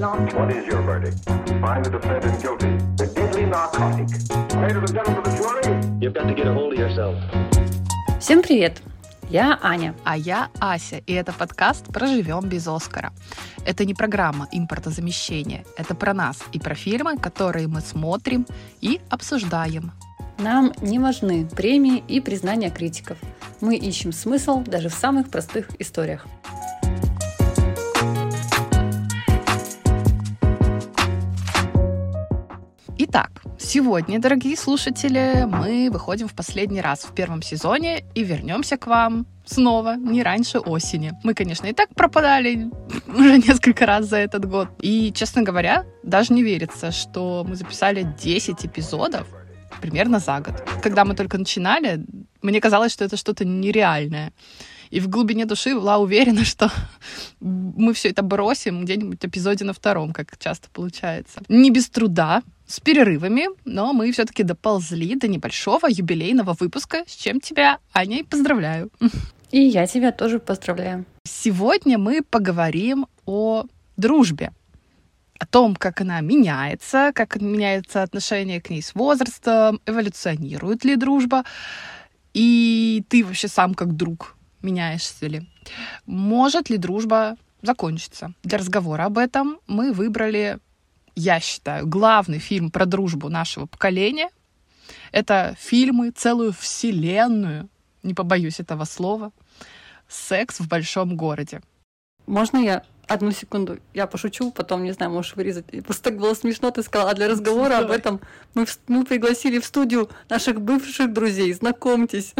What is your verdict? Find the defendant guilty. The deadly narcotic. Ladies and gentlemen of the jury. You've got to get a hold of yourself. Всем привет! Я Аня. А я Ася, и это подкаст «Проживем без Оскара». Это не программа импортозамещения, это про нас и про фильмы, которые мы смотрим и обсуждаем. Нам не важны премии и признания критиков. Мы ищем смысл даже в самых простых историях. Итак, сегодня, дорогие слушатели, мы выходим в последний раз в первом сезоне и вернемся к вам снова, не раньше осени. Мы, конечно, и так пропадали уже несколько раз за этот год. И, честно говоря, даже не верится, что мы записали 10 эпизодов примерно за год. Когда мы только начинали, мне казалось, что это что-то нереальное. И в глубине души была уверена, что мы все это бросим где-нибудь в эпизоде на втором, как часто получается. Не без труда, с перерывами, но мы все-таки доползли до небольшого юбилейного выпуска, с чем тебя, Аня, и поздравляю. И я тебя тоже поздравляю. Сегодня мы поговорим о дружбе, о том, как она меняется, как меняется отношение к ней с возрастом, эволюционирует ли дружба, и ты вообще сам как друг меняешься ли. Может ли дружба закончиться? Для разговора об этом мы выбрали, я считаю, главный фильм про дружбу нашего поколения. Это фильмы, целую вселенную, не побоюсь этого слова, «Секс в большом городе». Можно я одну секунду? Я пошучу, потом, не знаю, можешь вырезать. Просто так было смешно, ты сказала. А для разговора об этом мы, в- мы пригласили в студию наших бывших друзей. Знакомьтесь.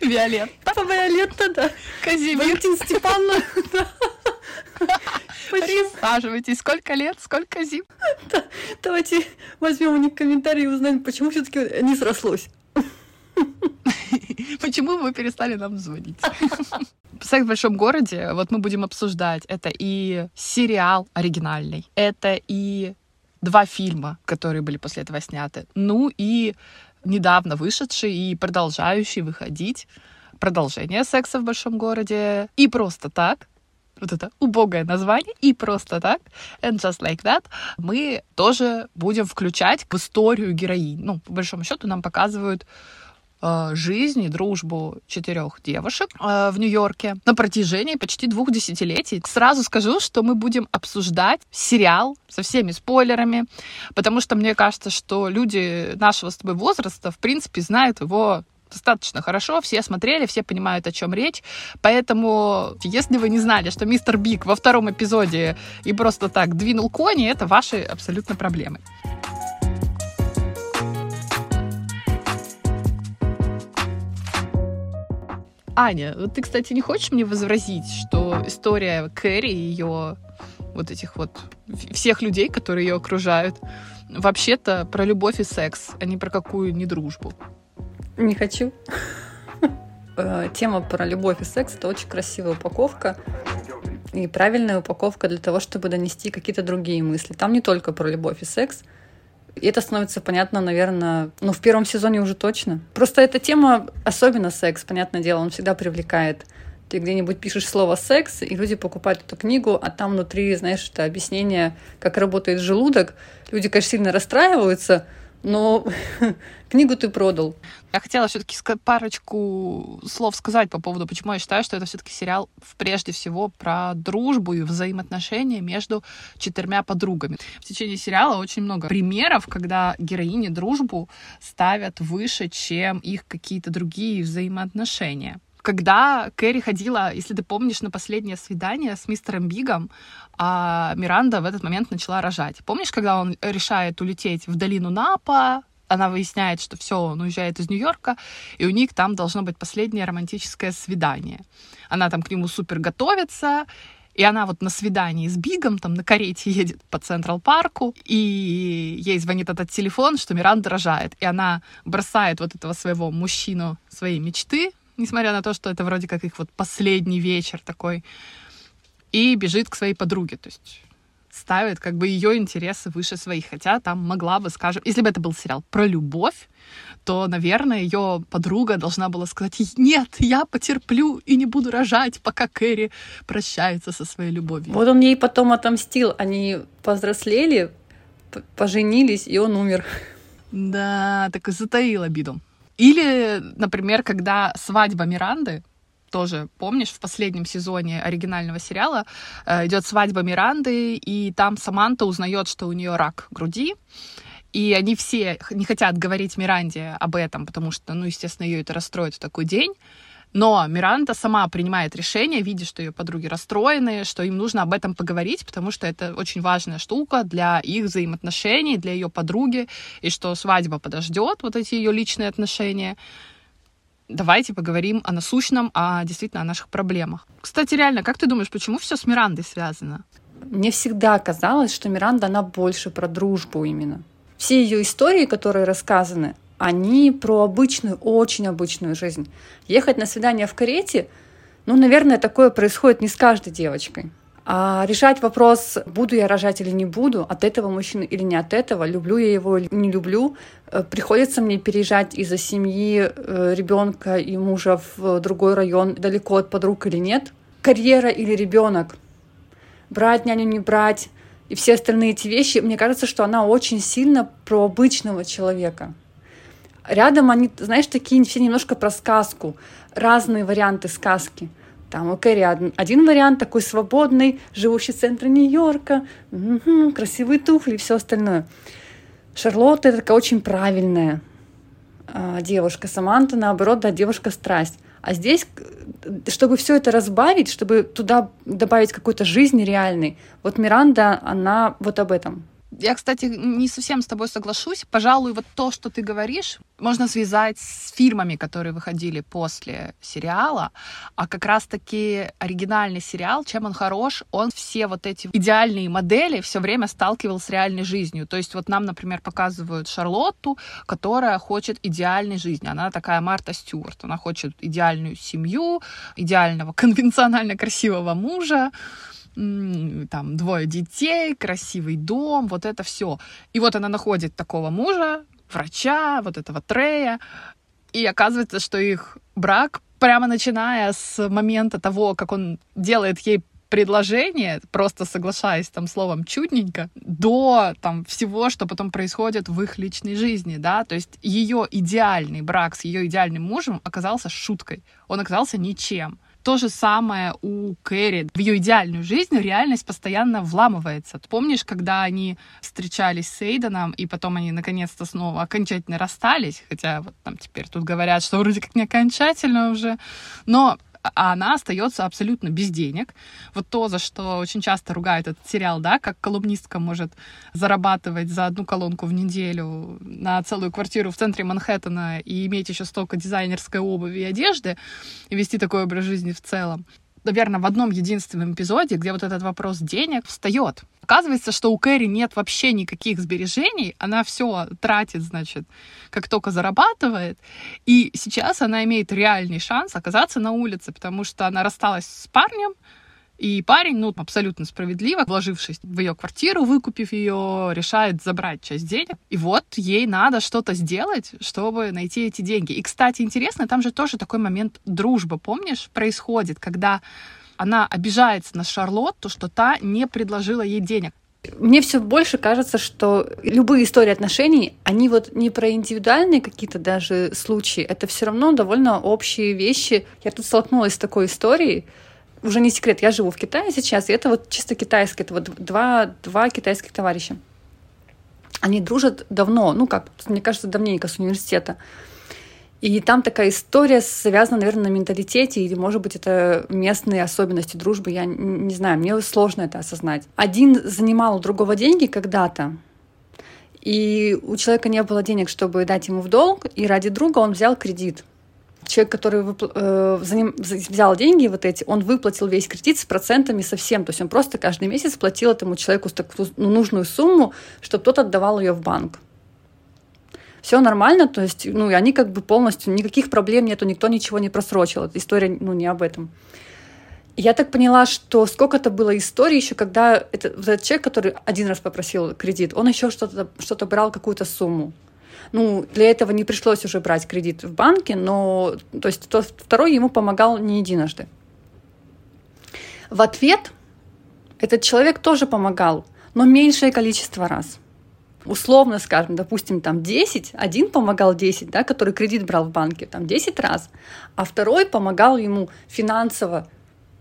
Виолетта. Виолетта, да. Казимир. Валентин Степановна. да. Присаживайтесь. Сколько лет, сколько зим? Давайте возьмем у них комментарии и узнаем, почему все-таки не срослось. Почему вы перестали нам звонить? «Секс в большом городе», вот мы будем обсуждать, это и сериал оригинальный, это и два фильма, которые были после этого сняты, ну и недавно вышедший и продолжающий выходить продолжение «Секса в большом городе» и просто так, вот это убогое название, и просто так, and just like that, мы тоже будем включать в историю героинь. Ну, по большому счету нам показывают жизнь и дружбу четырех девушек э, в Нью-Йорке на протяжении почти двух десятилетий. Сразу скажу, что мы будем обсуждать сериал со всеми спойлерами, потому что мне кажется, что люди нашего с тобой возраста, в принципе, знают его достаточно хорошо, все смотрели, все понимают, о чем речь. Поэтому, если вы не знали, что мистер Биг во втором эпизоде и просто так двинул кони, это ваши абсолютно проблемы. Аня, вот ты, кстати, не хочешь мне возразить, что история Кэрри и ее вот этих вот всех людей, которые ее окружают, вообще-то про любовь и секс, а не про какую не дружбу. Не хочу. Э, Тема про любовь и секс — это очень красивая упаковка и правильная упаковка для того, чтобы донести какие-то другие мысли. Там не только про любовь и секс. И это становится понятно, наверное, ну, в первом сезоне уже точно. Просто эта тема, особенно секс, понятное дело, он всегда привлекает. Ты где-нибудь пишешь слово «секс», и люди покупают эту книгу, а там внутри, знаешь, это объяснение, как работает желудок. Люди, конечно, сильно расстраиваются, но книгу ты продал. Я хотела все-таки парочку слов сказать по поводу, почему я считаю, что это все-таки сериал прежде всего про дружбу и взаимоотношения между четырьмя подругами. В течение сериала очень много примеров, когда героини дружбу ставят выше, чем их какие-то другие взаимоотношения. Когда Кэрри ходила, если ты помнишь, на последнее свидание с мистером Бигом, а Миранда в этот момент начала рожать. Помнишь, когда он решает улететь в долину Напа, она выясняет, что все, он уезжает из Нью-Йорка, и у них там должно быть последнее романтическое свидание. Она там к нему супер готовится, и она вот на свидании с Бигом, там на карете едет по Централ Парку, и ей звонит этот телефон, что Миранда рожает. И она бросает вот этого своего мужчину своей мечты, несмотря на то, что это вроде как их вот последний вечер такой, и бежит к своей подруге. То есть ставит как бы ее интересы выше своих. Хотя там могла бы, скажем, если бы это был сериал про любовь, то, наверное, ее подруга должна была сказать, нет, я потерплю и не буду рожать, пока Кэрри прощается со своей любовью. Вот он ей потом отомстил. Они повзрослели, поженились, и он умер. Да, так и затаил обиду. Или, например, когда свадьба Миранды, тоже помнишь, в последнем сезоне оригинального сериала э, идет свадьба Миранды, и там Саманта узнает, что у нее рак груди, и они все не хотят говорить Миранде об этом, потому что, ну, естественно, ее это расстроит в такой день. Но Миранда сама принимает решение, видя, что ее подруги расстроены, что им нужно об этом поговорить, потому что это очень важная штука для их взаимоотношений, для ее подруги, и что свадьба подождет, вот эти ее личные отношения. Давайте поговорим о насущном, а действительно о наших проблемах. Кстати, реально, как ты думаешь, почему все с Мирандой связано? Мне всегда казалось, что Миранда, она больше про дружбу именно все ее истории, которые рассказаны, они про обычную, очень обычную жизнь. Ехать на свидание в карете, ну, наверное, такое происходит не с каждой девочкой. А решать вопрос, буду я рожать или не буду, от этого мужчины или не от этого, люблю я его или не люблю, э, приходится мне переезжать из-за семьи э, ребенка и мужа в другой район, далеко от подруг или нет, карьера или ребенок, брать няню, не брать, и все остальные эти вещи, мне кажется, что она очень сильно про обычного человека. Рядом они, знаешь, такие все немножко про сказку, разные варианты сказки. Там у Кэрри один вариант такой свободный, живущий в центре Нью-Йорка, угу, красивые туфли и все остальное. Шарлотта это такая очень правильная э, девушка. Саманта, наоборот, да, девушка страсть. А здесь, чтобы все это разбавить, чтобы туда добавить какой-то жизни реальной, вот Миранда, она вот об этом. Я, кстати, не совсем с тобой соглашусь. Пожалуй, вот то, что ты говоришь, можно связать с фильмами, которые выходили после сериала. А как раз-таки оригинальный сериал, чем он хорош, он все вот эти идеальные модели все время сталкивал с реальной жизнью. То есть вот нам, например, показывают Шарлотту, которая хочет идеальной жизни. Она такая Марта Стюарт. Она хочет идеальную семью, идеального конвенционально красивого мужа, там двое детей, красивый дом, вот это все. И вот она находит такого мужа, врача, вот этого Трея, и оказывается, что их брак, прямо начиная с момента того, как он делает ей предложение, просто соглашаясь там словом чудненько, до там всего, что потом происходит в их личной жизни, да, то есть ее идеальный брак с ее идеальным мужем оказался шуткой, он оказался ничем. То же самое у Кэрри. В ее идеальную жизнь реальность постоянно вламывается. Помнишь, когда они встречались с Эйденом, и потом они наконец-то снова окончательно расстались, хотя вот там теперь тут говорят, что вроде как не окончательно уже, но а она остается абсолютно без денег. Вот то, за что очень часто ругают этот сериал, да, как колумнистка может зарабатывать за одну колонку в неделю на целую квартиру в центре Манхэттена и иметь еще столько дизайнерской обуви и одежды, и вести такой образ жизни в целом наверное, в одном единственном эпизоде, где вот этот вопрос денег встает. Оказывается, что у Кэрри нет вообще никаких сбережений, она все тратит, значит, как только зарабатывает. И сейчас она имеет реальный шанс оказаться на улице, потому что она рассталась с парнем, и парень, ну, абсолютно справедливо, вложившись в ее квартиру, выкупив ее, решает забрать часть денег. И вот ей надо что-то сделать, чтобы найти эти деньги. И, кстати, интересно, там же тоже такой момент дружбы, помнишь, происходит, когда она обижается на Шарлотту, что та не предложила ей денег. Мне все больше кажется, что любые истории отношений, они вот не про индивидуальные какие-то даже случаи, это все равно довольно общие вещи. Я тут столкнулась с такой историей, уже не секрет, я живу в Китае сейчас, и это вот чисто китайское, это вот два, два китайских товарища. Они дружат давно, ну как, мне кажется, давненько с университета. И там такая история связана, наверное, на менталитете, или, может быть, это местные особенности дружбы, я не знаю, мне сложно это осознать. Один занимал у другого деньги когда-то, и у человека не было денег, чтобы дать ему в долг, и ради друга он взял кредит человек, который э, за ним взял деньги вот эти, он выплатил весь кредит с процентами совсем. То есть он просто каждый месяц платил этому человеку такую ну, нужную сумму, чтобы тот отдавал ее в банк. Все нормально, то есть, ну, и они как бы полностью, никаких проблем нету, никто ничего не просрочил. Эта история, ну, не об этом. Я так поняла, что сколько-то было историй еще, когда это, вот этот человек, который один раз попросил кредит, он еще что-то что брал какую-то сумму. Ну, для этого не пришлось уже брать кредит в банке, но то есть тот второй ему помогал не единожды. В ответ этот человек тоже помогал, но меньшее количество раз. Условно скажем, допустим, там 10, один помогал 10, да, который кредит брал в банке, там 10 раз, а второй помогал ему финансово,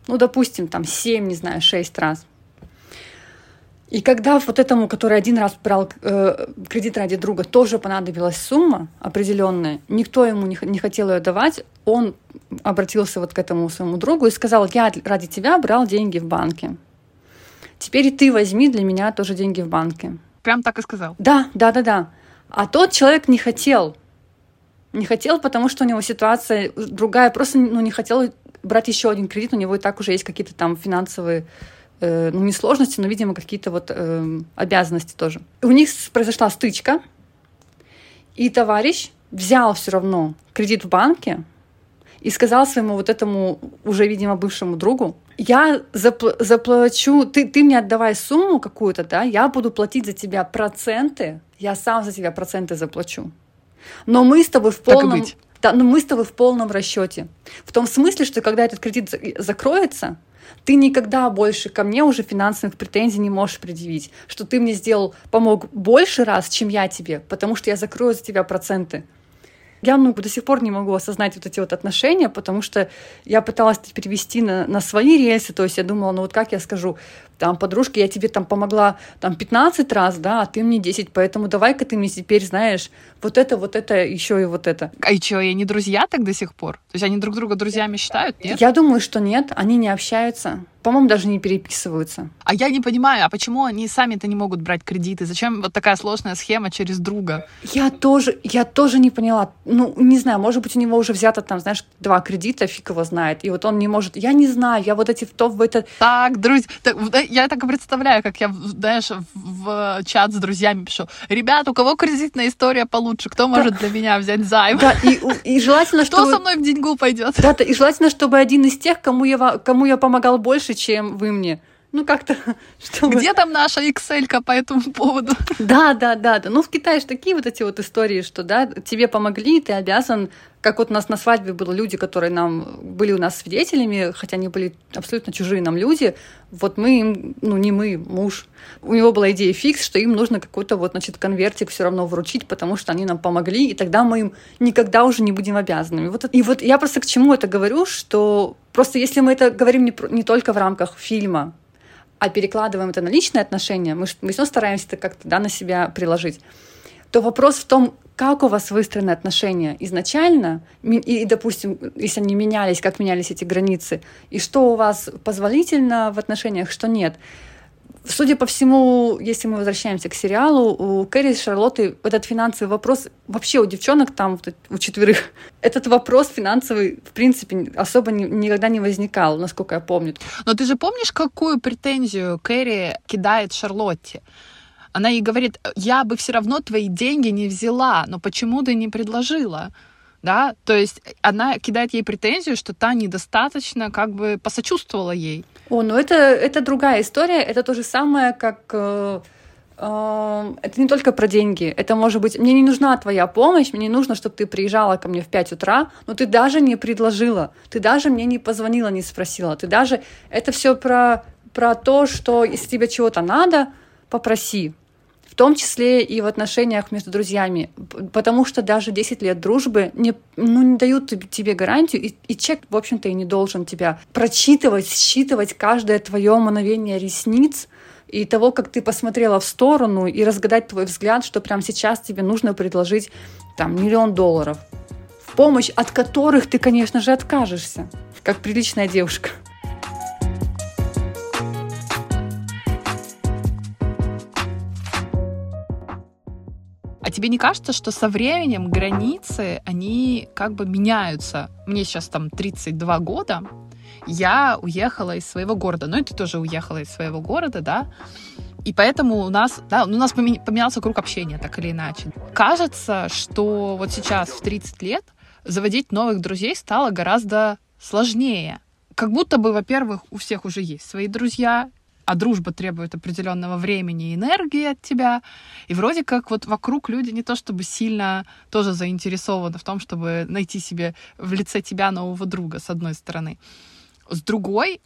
ну, допустим, там 7, не знаю, 6 раз. И когда вот этому, который один раз брал э, кредит ради друга, тоже понадобилась сумма определенная, никто ему не, не хотел ее давать, он обратился вот к этому своему другу и сказал, я ради тебя брал деньги в банке. Теперь и ты возьми для меня тоже деньги в банке. Прям так и сказал. Да, да, да, да. А тот человек не хотел. Не хотел, потому что у него ситуация другая. Просто ну, не хотел брать еще один кредит. У него и так уже есть какие-то там финансовые э, ну, не сложности, но, видимо, какие-то вот э, обязанности тоже. У них произошла стычка, и товарищ взял все равно кредит в банке и сказал своему вот этому уже, видимо, бывшему другу, я запл- заплачу, ты, ты мне отдавай сумму какую-то, да, я буду платить за тебя проценты, я сам за тебя проценты заплачу. Но мы с тобой в полном... Да, но мы с тобой в полном расчете. В том смысле, что когда этот кредит закроется, ты никогда больше ко мне уже финансовых претензий не можешь предъявить, что ты мне сделал, помог больше раз, чем я тебе, потому что я закрою за тебя проценты. Я ну, до сих пор не могу осознать вот эти вот отношения, потому что я пыталась перевести на, на свои рельсы, то есть я думала, ну вот как я скажу, там, подружке, я тебе там помогла там 15 раз, да, а ты мне 10, поэтому давай-ка ты мне теперь, знаешь, вот это, вот это, еще и вот это. А и что, и они друзья так до сих пор? То есть они друг друга друзьями считают, нет? Я думаю, что нет, они не общаются по-моему, даже не переписываются. А я не понимаю, а почему они сами-то не могут брать кредиты? Зачем вот такая сложная схема через друга? Я тоже, я тоже не поняла. Ну, не знаю, может быть, у него уже взято там, знаешь, два кредита, фиг его знает, и вот он не может... Я не знаю, я вот эти в то, в это... Так, друзья, так, я так и представляю, как я, знаешь, в чат с друзьями пишу. Ребят, у кого кредитная история получше? Кто может для меня взять займ? Да, и, и желательно, чтобы... Кто со мной в деньгу пойдет? Да, и желательно, чтобы один из тех, кому я, кому я помогал больше, чем вы мне. Ну, как-то, чтобы... Где там наша excel по этому поводу? Да, да, да, да. Ну, в Китае же такие вот эти вот истории, что, да, тебе помогли, ты обязан как вот у нас на свадьбе были люди, которые нам были у нас свидетелями, хотя они были абсолютно чужие нам люди. Вот мы им, ну не мы, муж. У него была идея фикс, что им нужно какой-то вот, значит, конвертик все равно вручить, потому что они нам помогли, и тогда мы им никогда уже не будем обязанными. Вот, и вот я просто к чему это говорю, что просто если мы это говорим не, не только в рамках фильма, а перекладываем это на личные отношения, мы, мы все стараемся это как-то да, на себя приложить, то вопрос в том, как у вас выстроены отношения изначально, и, допустим, если они менялись, как менялись эти границы, и что у вас позволительно в отношениях, что нет. Судя по всему, если мы возвращаемся к сериалу, у Кэрри и Шарлотты этот финансовый вопрос, вообще у девчонок там, у четверых, этот вопрос финансовый, в принципе, особо ни, никогда не возникал, насколько я помню. Но ты же помнишь, какую претензию Кэрри кидает Шарлотте? Она ей говорит, я бы все равно твои деньги не взяла, но почему ты не предложила? Да, то есть она кидает ей претензию, что та недостаточно как бы посочувствовала ей. О, ну это, это другая история, это то же самое, как э, э, это не только про деньги. Это может быть, мне не нужна твоя помощь, мне не нужно, чтобы ты приезжала ко мне в 5 утра, но ты даже не предложила, ты даже мне не позвонила, не спросила, ты даже... Это все про, про то, что если тебе чего-то надо, попроси в том числе и в отношениях между друзьями, потому что даже 10 лет дружбы не, ну, не дают тебе гарантию, и, и человек, в общем-то, и не должен тебя прочитывать, считывать каждое твое мановение ресниц, и того, как ты посмотрела в сторону, и разгадать твой взгляд, что прямо сейчас тебе нужно предложить там миллион долларов в помощь, от которых ты, конечно же, откажешься, как приличная девушка. Тебе не кажется, что со временем границы, они как бы меняются? Мне сейчас там 32 года, я уехала из своего города, ну и ты тоже уехала из своего города, да, и поэтому у нас, да, у нас поменялся круг общения, так или иначе. Кажется, что вот сейчас в 30 лет заводить новых друзей стало гораздо сложнее. Как будто бы, во-первых, у всех уже есть свои друзья, а дружба требует определенного времени и энергии от тебя. И вроде как вот вокруг люди не то чтобы сильно тоже заинтересованы в том, чтобы найти себе в лице тебя нового друга, с одной стороны. С другой,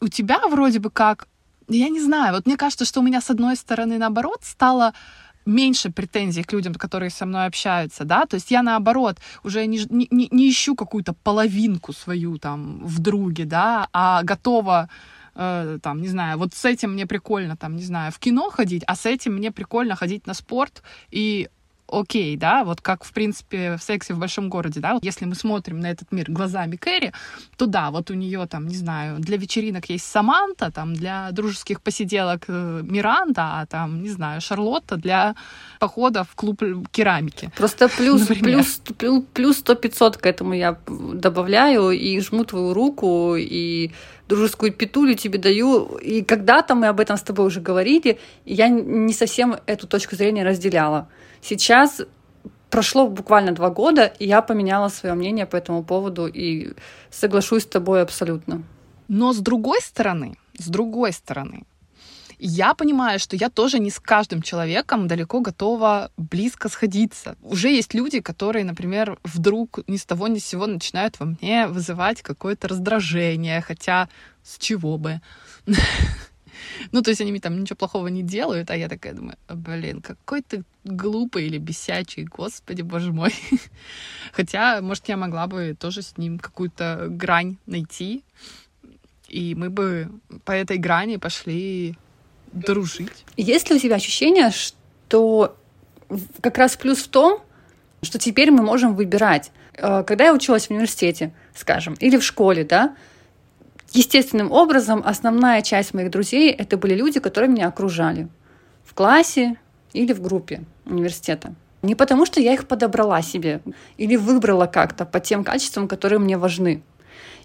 у тебя вроде бы как, я не знаю, вот мне кажется, что у меня с одной стороны наоборот стало меньше претензий к людям, которые со мной общаются, да, то есть я наоборот уже не, не, не ищу какую-то половинку свою там в друге, да, а готова э, там, не знаю, вот с этим мне прикольно, там, не знаю, в кино ходить, а с этим мне прикольно ходить на спорт, и окей, да, вот как, в принципе, в сексе в большом городе, да, если мы смотрим на этот мир глазами Кэрри, то да, вот у нее там, не знаю, для вечеринок есть Саманта, там, для дружеских посиделок э, Миранда, а там, не знаю, Шарлотта для похода в клуб керамики. Просто плюс, плюс, плюс, плюс 100-500 к этому я добавляю и жму твою руку, и дружескую петулю тебе даю. И когда-то мы об этом с тобой уже говорили, и я не совсем эту точку зрения разделяла. Сейчас прошло буквально два года, и я поменяла свое мнение по этому поводу и соглашусь с тобой абсолютно. Но с другой стороны, с другой стороны, я понимаю, что я тоже не с каждым человеком далеко готова близко сходиться. Уже есть люди, которые, например, вдруг ни с того ни с сего начинают во мне вызывать какое-то раздражение, хотя с чего бы. Ну, то есть они мне там ничего плохого не делают, а я такая думаю, блин, какой ты глупый или бесячий, господи, боже мой. Хотя, может, я могла бы тоже с ним какую-то грань найти, и мы бы по этой грани пошли дружить. Есть ли у тебя ощущение, что как раз плюс в том, что теперь мы можем выбирать. Э, когда я училась в университете, скажем, или в школе, да, естественным образом основная часть моих друзей это были люди, которые меня окружали в классе или в группе университета. Не потому, что я их подобрала себе или выбрала как-то по тем качествам, которые мне важны.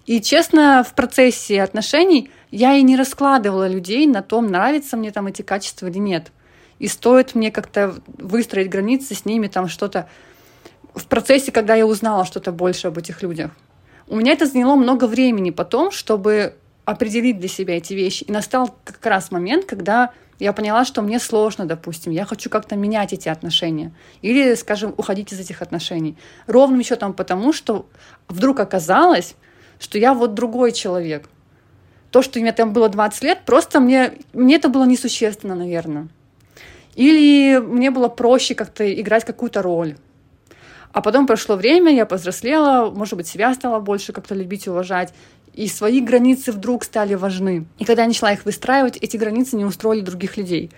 И честно, в процессе отношений я и не раскладывала людей на том, нравятся мне там эти качества или нет. И стоит мне как-то выстроить границы с ними, там что-то в процессе, когда я узнала что-то больше об этих людях. У меня это заняло много времени потом, чтобы определить для себя эти вещи. И настал как раз момент, когда я поняла, что мне сложно, допустим, я хочу как-то менять эти отношения. Или, скажем, уходить из этих отношений. Ровным счетом потому, что вдруг оказалось, что я вот другой человек. То, что мне там было 20 лет, просто мне, мне это было несущественно, наверное. Или мне было проще как-то играть какую-то роль. А потом прошло время, я повзрослела, может быть, себя стала больше как-то любить и уважать. И свои границы вдруг стали важны. И когда я начала их выстраивать, эти границы не устроили других людей.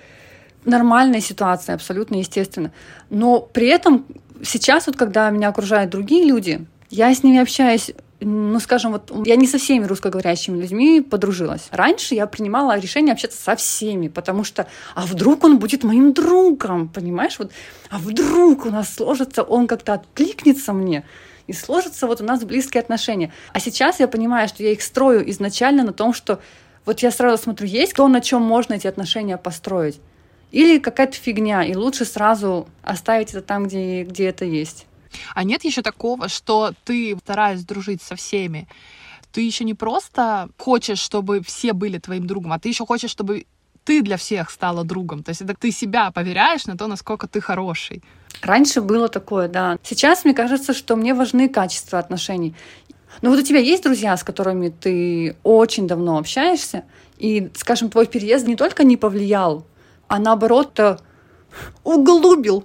Нормальная ситуация, абсолютно естественно. Но при этом сейчас, вот когда меня окружают другие люди, я с ними общаюсь ну, скажем, вот я не со всеми русскоговорящими людьми подружилась. Раньше я принимала решение общаться со всеми, потому что, а вдруг он будет моим другом, понимаешь? Вот, а вдруг у нас сложится, он как-то откликнется мне, и сложатся вот у нас близкие отношения. А сейчас я понимаю, что я их строю изначально на том, что вот я сразу смотрю, есть то, на чем можно эти отношения построить. Или какая-то фигня, и лучше сразу оставить это там, где, где это есть. А нет еще такого, что ты, стараясь дружить со всеми, ты еще не просто хочешь, чтобы все были твоим другом, а ты еще хочешь, чтобы ты для всех стала другом. То есть это ты себя поверяешь на то, насколько ты хороший. Раньше было такое, да. Сейчас мне кажется, что мне важны качества отношений. Но вот у тебя есть друзья, с которыми ты очень давно общаешься, и, скажем, твой переезд не только не повлиял, а наоборот углубил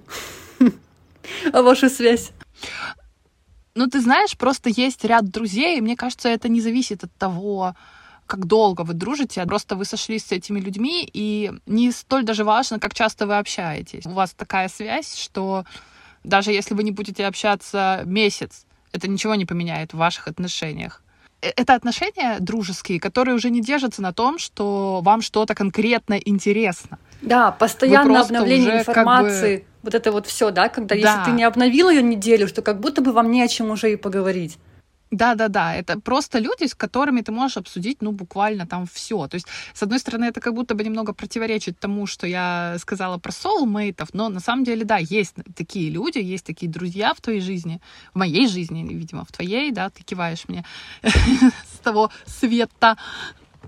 вашу связь. Ну, ты знаешь, просто есть ряд друзей, и мне кажется, это не зависит от того, как долго вы дружите, а просто вы сошлись с этими людьми, и не столь даже важно, как часто вы общаетесь. У вас такая связь, что даже если вы не будете общаться месяц, это ничего не поменяет в ваших отношениях. Э, это отношения дружеские, которые уже не держатся на том, что вам что-то конкретно интересно. Да, постоянное обновление информации. Как бы вот это вот все, да, когда да. если ты не обновил ее неделю, что как будто бы вам не о чем уже и поговорить. Да, да, да. Это просто люди, с которыми ты можешь обсудить, ну, буквально там все. То есть, с одной стороны, это как будто бы немного противоречит тому, что я сказала про соулмейтов, но на самом деле, да, есть такие люди, есть такие друзья в твоей жизни, в моей жизни, видимо, в твоей, да, ты киваешь мне с того света.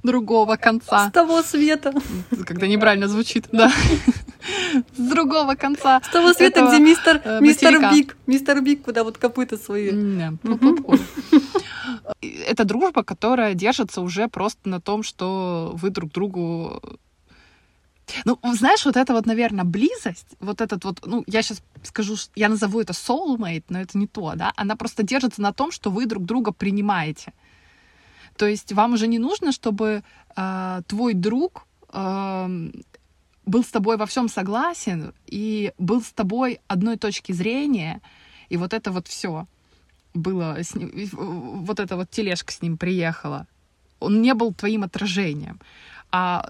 Другого С конца. того света. Когда неправильно звучит, да. С другого конца. С того света, где мистер, э, мистер. Биг. Мистер Биг, куда вот копыта свои. Это дружба, которая держится уже просто на том, что вы друг другу ну, знаешь, вот это вот, наверное, близость, вот этот вот, ну, я сейчас скажу, я назову это soulmate, но это не то, да, она просто держится на том, что вы друг друга принимаете. То есть вам уже не нужно, чтобы э, твой друг эм, был с тобой во всем согласен и был с тобой одной точки зрения, и вот это вот все было с ним, вот эта вот тележка с ним приехала. Он не был твоим отражением, а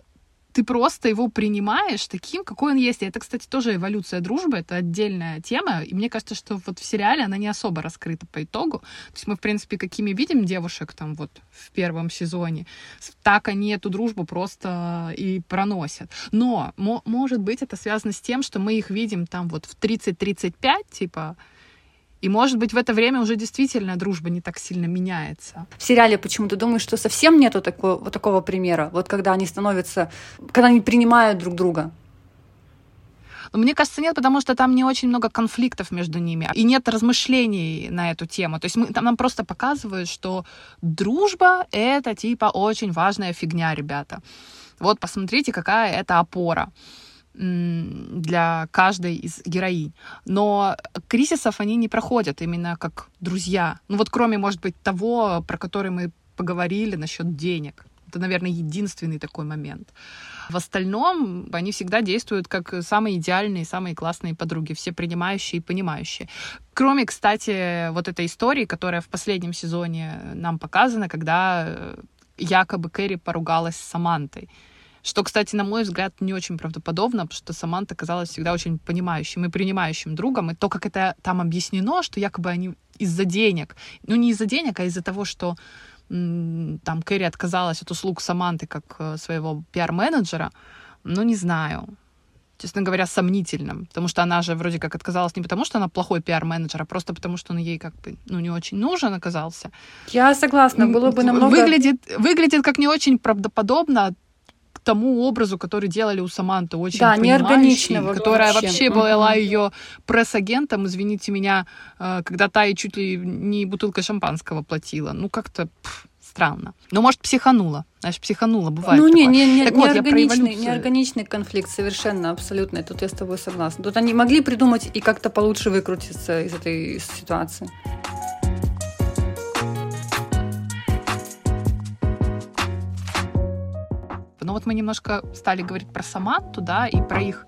ты просто его принимаешь таким, какой он есть. И это, кстати, тоже эволюция дружбы, это отдельная тема. И мне кажется, что вот в сериале она не особо раскрыта по итогу. То есть мы, в принципе, какими видим девушек там вот в первом сезоне, так они эту дружбу просто и проносят. Но, мо- может быть, это связано с тем, что мы их видим там вот в 30-35, типа, и, может быть, в это время уже действительно дружба не так сильно меняется. В сериале почему-то думаешь, что совсем нету такого, вот такого примера. Вот когда они становятся, когда они принимают друг друга. Но мне кажется, нет, потому что там не очень много конфликтов между ними. И нет размышлений на эту тему. То есть мы, там нам просто показывают, что дружба — это типа очень важная фигня, ребята. Вот посмотрите, какая это опора для каждой из героинь. Но кризисов они не проходят именно как друзья. Ну вот кроме, может быть, того, про который мы поговорили насчет денег. Это, наверное, единственный такой момент. В остальном они всегда действуют как самые идеальные, самые классные подруги, все принимающие и понимающие. Кроме, кстати, вот этой истории, которая в последнем сезоне нам показана, когда якобы Кэрри поругалась с Самантой. Что, кстати, на мой взгляд, не очень правдоподобно, потому что Саманта казалась всегда очень понимающим и принимающим другом. И то, как это там объяснено, что якобы они из-за денег, ну не из-за денег, а из-за того, что там Кэрри отказалась от услуг Саманты как э, своего пиар-менеджера, ну не знаю. Честно говоря, сомнительным, потому что она же вроде как отказалась не потому, что она плохой пиар-менеджер, а просто потому, что он ей как бы ну, не очень нужен оказался. Я согласна, было бы намного... Выглядит, выглядит как не очень правдоподобно к тому образу, который делали у Саманты, очень Да, понимающей, неорганично вообще. которая вообще была ее пресс-агентом, извините меня, э, когда та ей чуть ли не бутылкой шампанского платила. Ну, как-то пф, странно. Ну, может, психанула. Знаешь, психанула, бывает Ну, не, такое. не, не, Так вот, я про неорганичный, конфликт, совершенно, абсолютно. И Тут я с тобой согласна. Тут они могли придумать и как-то получше выкрутиться из этой ситуации. Вот мы немножко стали говорить про Саманту, да, и про их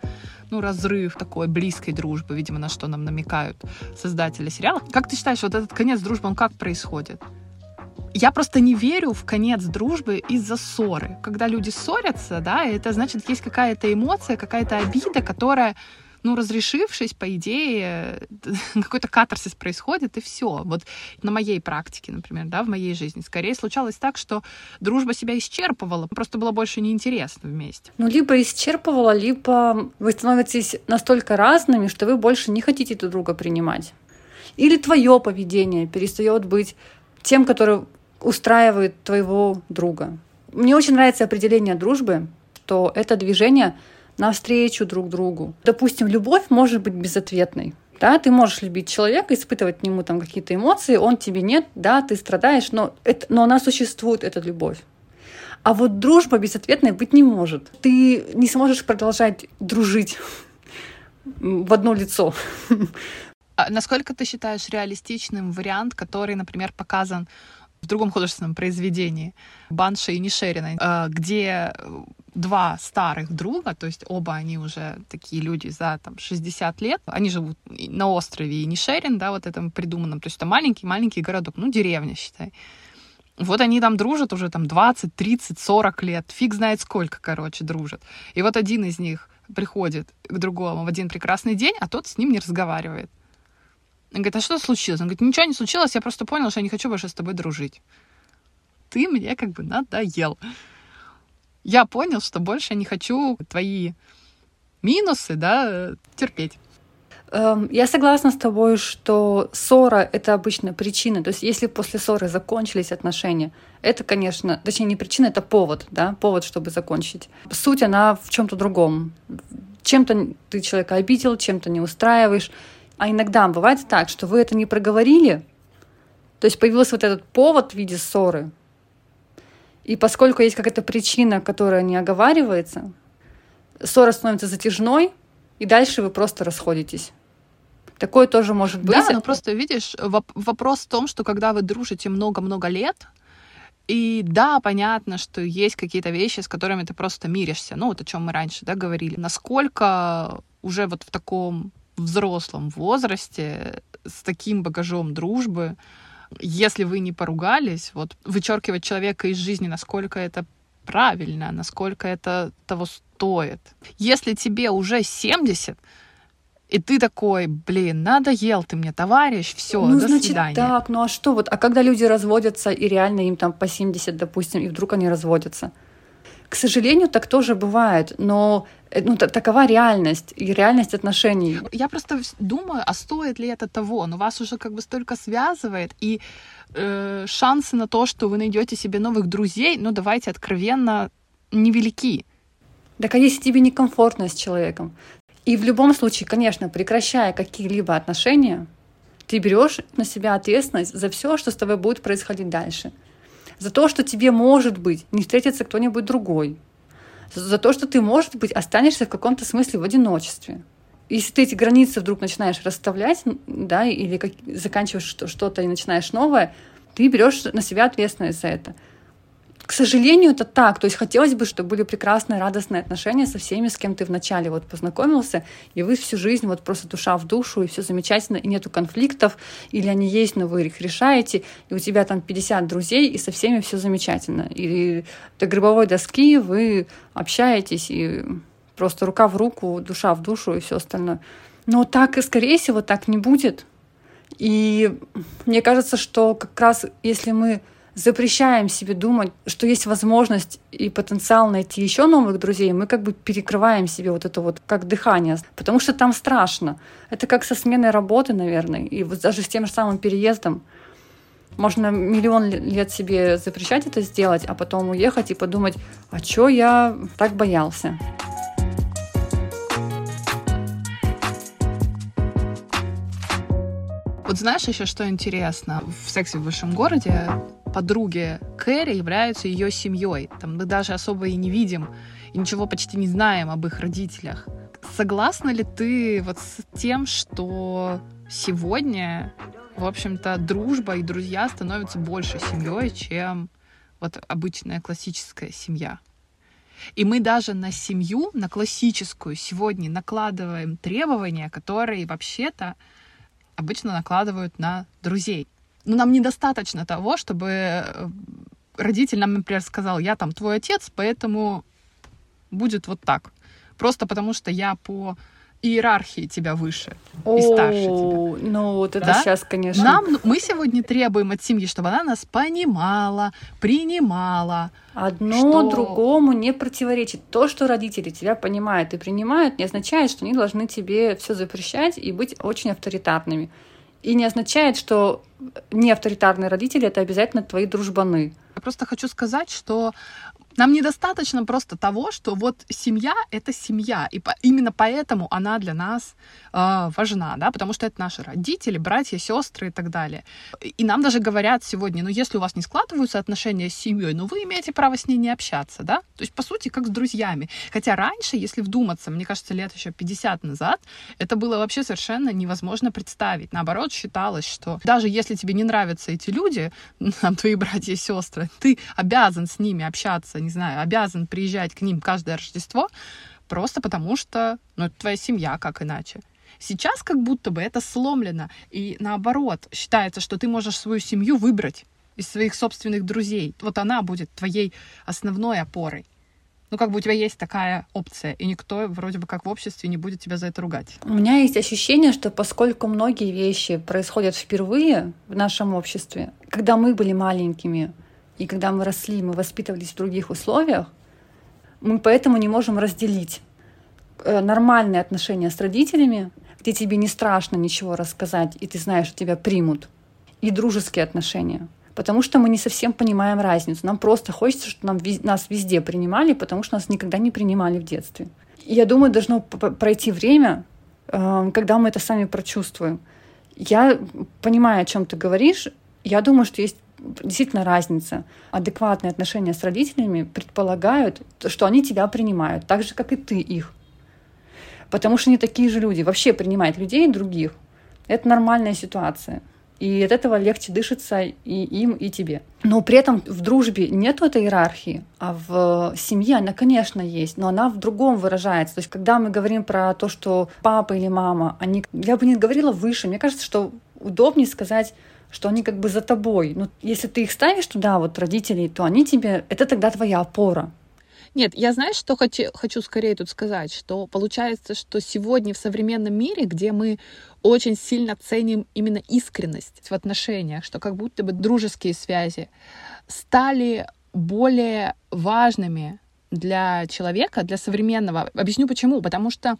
ну, разрыв такой близкой дружбы, видимо, на что нам намекают создатели сериала. Как ты считаешь, вот этот конец дружбы, он как происходит? Я просто не верю в конец дружбы из-за ссоры. Когда люди ссорятся, да, это значит, есть какая-то эмоция, какая-то обида, которая, ну, разрешившись, по идее, какой-то катарсис происходит, и все. Вот на моей практике, например, да, в моей жизни, скорее случалось так, что дружба себя исчерпывала, просто было больше неинтересно вместе. Ну, либо исчерпывала, либо вы становитесь настолько разными, что вы больше не хотите друг друга принимать. Или твое поведение перестает быть тем, который устраивает твоего друга. Мне очень нравится определение дружбы, что это движение навстречу друг другу. Допустим, любовь может быть безответной. Да, ты можешь любить человека, испытывать к нему там какие-то эмоции, он тебе нет, да, ты страдаешь, но, это, но она существует, эта любовь. А вот дружба безответной быть не может. Ты не сможешь продолжать дружить в одно лицо. А насколько ты считаешь реалистичным вариант, который, например, показан в другом художественном произведении Банши и Нишерина, э, где два старых друга, то есть оба они уже такие люди за там, 60 лет, они живут на острове Нишерин, да, вот этом придуманном, то есть это маленький-маленький городок, ну, деревня, считай. Вот они там дружат уже там 20, 30, 40 лет, фиг знает сколько, короче, дружат. И вот один из них приходит к другому в один прекрасный день, а тот с ним не разговаривает. Он говорит, а что случилось? Он говорит, ничего не случилось, я просто понял, что я не хочу больше с тобой дружить. Ты мне как бы надоел. Я понял, что больше не хочу твои минусы, да, терпеть. Эм, Я согласна с тобой, что ссора — это обычно причина. То есть если после ссоры закончились отношения, это, конечно, точнее не причина, это повод, да, повод, чтобы закончить. Суть, она в чем то другом. Чем-то ты человека обидел, чем-то не устраиваешь. А иногда бывает так, что вы это не проговорили, то есть появился вот этот повод в виде ссоры. И поскольку есть какая-то причина, которая не оговаривается, ссора становится затяжной, и дальше вы просто расходитесь. Такое тоже может быть. Да, но просто видишь, воп- вопрос в том, что когда вы дружите много-много лет, и да, понятно, что есть какие-то вещи, с которыми ты просто миришься. Ну, вот о чем мы раньше да, говорили. Насколько уже вот в таком взрослом возрасте с таким багажом дружбы, если вы не поругались, вот вычеркивать человека из жизни, насколько это правильно, насколько это того стоит. Если тебе уже 70, и ты такой, блин, надоел ты мне, товарищ, все, ну, до значит, свидания. так, ну а что вот? А когда люди разводятся, и реально им там по 70, допустим, и вдруг они разводятся? К сожалению, так тоже бывает, но ну, та- такова реальность, и реальность отношений. Я просто думаю, а стоит ли это того? Но вас уже как бы столько связывает, и э, шансы на то, что вы найдете себе новых друзей, ну давайте откровенно, невелики. Так а если тебе некомфортно с человеком? И в любом случае, конечно, прекращая какие-либо отношения, ты берешь на себя ответственность за все, что с тобой будет происходить дальше. За то, что тебе, может быть, не встретится кто-нибудь другой. За то, что ты, может быть, останешься в каком-то смысле в одиночестве. Если ты эти границы вдруг начинаешь расставлять, да, или как- заканчиваешь что- что-то и начинаешь новое, ты берешь на себя ответственность за это. К сожалению, это так. То есть хотелось бы, чтобы были прекрасные, радостные отношения со всеми, с кем ты вначале вот познакомился, и вы всю жизнь вот просто душа в душу, и все замечательно, и нету конфликтов, или они есть, но вы их решаете, и у тебя там 50 друзей, и со всеми все замечательно. Или до гробовой доски вы общаетесь, и просто рука в руку, душа в душу, и все остальное. Но так, и скорее всего, так не будет. И мне кажется, что как раз если мы запрещаем себе думать, что есть возможность и потенциал найти еще новых друзей, мы как бы перекрываем себе вот это вот как дыхание, потому что там страшно. Это как со сменой работы, наверное, и вот даже с тем же самым переездом. Можно миллион ле- лет себе запрещать это сделать, а потом уехать и подумать, а чё я так боялся? Вот знаешь еще, что интересно? В «Сексе в большом городе» подруги Кэрри являются ее семьей. Там мы даже особо и не видим, и ничего почти не знаем об их родителях. Согласна ли ты вот с тем, что сегодня, в общем-то, дружба и друзья становятся больше семьей, чем вот обычная классическая семья? И мы даже на семью, на классическую, сегодня накладываем требования, которые вообще-то обычно накладывают на друзей. Но нам недостаточно того, чтобы э, родитель нам, например, сказал, я там твой отец, поэтому будет вот так. Просто потому что я по иерархии тебя выше и старше тебя. О, Ну, вот это Да? сейчас, конечно. Нам, ну, мы сегодня требуем от семьи, чтобы она нас понимала, принимала. Одно Что- другому не противоречит. То, что родители тебя понимают и принимают, не означает, что они должны тебе все запрещать и быть очень авторитарными. И не означает, что не авторитарные родители это обязательно твои дружбаны. Я просто хочу сказать, что нам недостаточно просто того, что вот семья — это семья, и по- именно поэтому она для нас э, важна, да, потому что это наши родители, братья, сестры и так далее. И нам даже говорят сегодня, ну, если у вас не складываются отношения с семьей, ну, вы имеете право с ней не общаться, да, то есть, по сути, как с друзьями. Хотя раньше, если вдуматься, мне кажется, лет еще 50 назад, это было вообще совершенно невозможно представить. Наоборот, считалось, что даже если тебе не нравятся эти люди, там, твои братья и сестры, ты обязан с ними общаться, не знаю, обязан приезжать к ним каждое Рождество, просто потому что, ну, это твоя семья, как иначе. Сейчас как будто бы это сломлено, и наоборот, считается, что ты можешь свою семью выбрать из своих собственных друзей. Вот она будет твоей основной опорой. Ну, как бы у тебя есть такая опция, и никто вроде бы как в обществе не будет тебя за это ругать. У меня есть ощущение, что поскольку многие вещи происходят впервые в нашем обществе, когда мы были маленькими и когда мы росли, мы воспитывались в других условиях, мы поэтому не можем разделить э, нормальные отношения с родителями, где тебе не страшно ничего рассказать, и ты знаешь, что тебя примут, и дружеские отношения. Потому что мы не совсем понимаем разницу. Нам просто хочется, чтобы нам, нас везде принимали, потому что нас никогда не принимали в детстве. Я думаю, должно пройти время, э, когда мы это сами прочувствуем. Я понимаю, о чем ты говоришь. Я думаю, что есть действительно разница. Адекватные отношения с родителями предполагают, что они тебя принимают, так же, как и ты их. Потому что они такие же люди. Вообще принимать людей других — это нормальная ситуация. И от этого легче дышится и им, и тебе. Но при этом в дружбе нет этой иерархии, а в семье она, конечно, есть, но она в другом выражается. То есть, когда мы говорим про то, что папа или мама, они, я бы не говорила выше, мне кажется, что удобнее сказать что они как бы за тобой. Ну, если ты их ставишь туда, вот родителей, то они тебе, это тогда твоя опора. Нет, я знаю, что хочу, хочу скорее тут сказать, что получается, что сегодня в современном мире, где мы очень сильно ценим именно искренность в отношениях, что как будто бы дружеские связи стали более важными для человека, для современного. Объясню почему. Потому что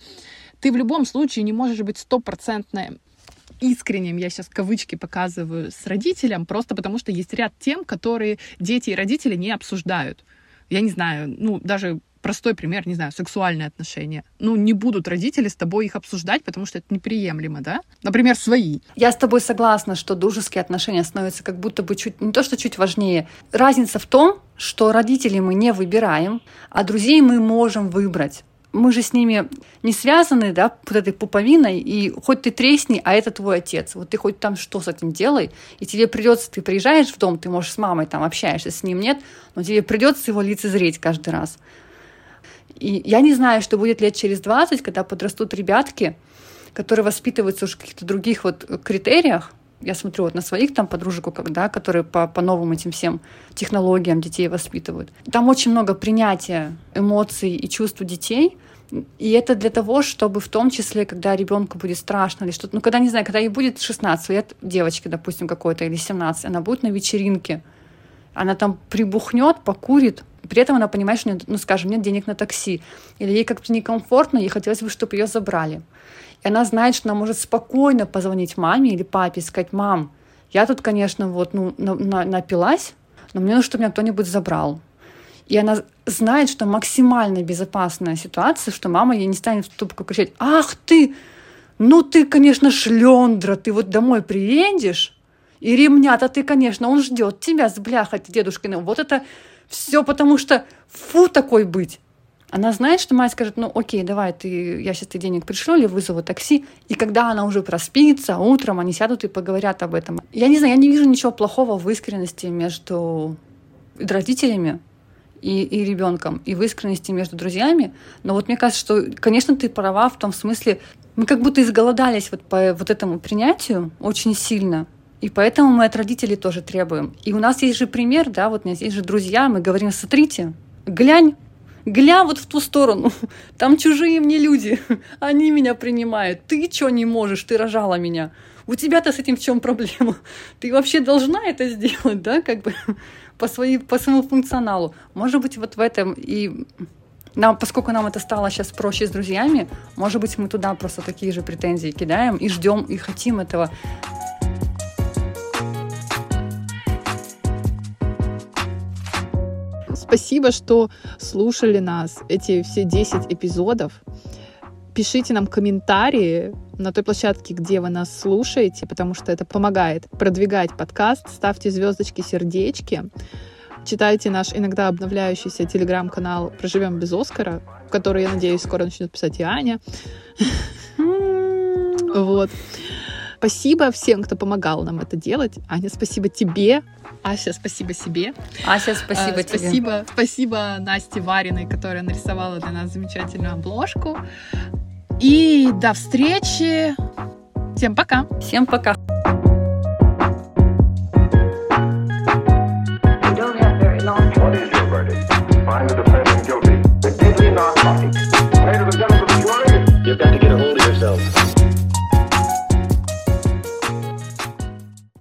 ты в любом случае не можешь быть стопроцентно искренним, я сейчас кавычки показываю, с родителем, просто потому что есть ряд тем, которые дети и родители не обсуждают. Я не знаю, ну, даже простой пример, не знаю, сексуальные отношения. Ну, не будут родители с тобой их обсуждать, потому что это неприемлемо, да? Например, свои. Я с тобой согласна, что дружеские отношения становятся как будто бы чуть, не то что чуть важнее. Разница в том, что родителей мы не выбираем, а друзей мы можем выбрать мы же с ними не связаны, да, вот этой пуповиной, и хоть ты тресни, а это твой отец. Вот ты хоть там что с этим делай, и тебе придется, ты приезжаешь в дом, ты можешь с мамой там общаешься, с ним нет, но тебе придется его лицезреть каждый раз. И я не знаю, что будет лет через 20, когда подрастут ребятки, которые воспитываются уже в каких-то других вот критериях, я смотрю вот на своих там подружек, да, которые по, по новым этим всем технологиям детей воспитывают. Там очень много принятия эмоций и чувств детей, и это для того, чтобы в том числе, когда ребенку будет страшно или что-то, ну, когда, не знаю, когда ей будет 16 лет, девочке, допустим, какой-то, или 17, она будет на вечеринке, она там прибухнет, покурит, при этом она понимает, что, нет, ну, скажем, нет денег на такси, или ей как-то некомфортно, ей хотелось бы, чтобы ее забрали. И она знает, что она может спокойно позвонить маме или папе и сказать, мам, я тут, конечно, вот, ну, на, на, напилась, но мне нужно, чтобы меня кто-нибудь забрал. И она знает, что максимально безопасная ситуация, что мама ей не станет в трубку кричать, ах ты, ну ты, конечно, шлендра, ты вот домой приедешь, и ремня-то ты, конечно, он ждет тебя с бляхой дедушкиным. Вот это все потому что фу такой быть. Она знает, что мать скажет, ну окей, давай, ты, я сейчас тебе денег пришлю или вызову такси. И когда она уже проспится, утром они сядут и поговорят об этом. Я не знаю, я не вижу ничего плохого в искренности между родителями и, и ребенком, и в искренности между друзьями. Но вот мне кажется, что, конечно, ты права в том смысле, мы как будто изголодались вот по вот этому принятию очень сильно. И поэтому мы от родителей тоже требуем. И у нас есть же пример, да, вот у нас есть же друзья, мы говорим, смотрите, глянь, гля вот в ту сторону, там чужие мне люди, они меня принимают, ты что не можешь, ты рожала меня, у тебя-то с этим в чем проблема? Ты вообще должна это сделать, да, как бы по, своей, по своему функционалу. Может быть, вот в этом и нам, поскольку нам это стало сейчас проще с друзьями, может быть, мы туда просто такие же претензии кидаем и ждем, и хотим этого. Спасибо, что слушали нас эти все 10 эпизодов. Пишите нам комментарии на той площадке, где вы нас слушаете, потому что это помогает продвигать подкаст. Ставьте звездочки, сердечки. Читайте наш иногда обновляющийся телеграм-канал «Проживем без Оскара», который, я надеюсь, скоро начнет писать и Аня. Вот. Спасибо всем, кто помогал нам это делать. Аня, спасибо тебе. Ася, спасибо себе. Ася, спасибо а, тебе. Спасибо, спасибо Насте Вариной, которая нарисовала для нас замечательную обложку. И до встречи. Всем пока. Всем пока. Find the defendant guilty. They did not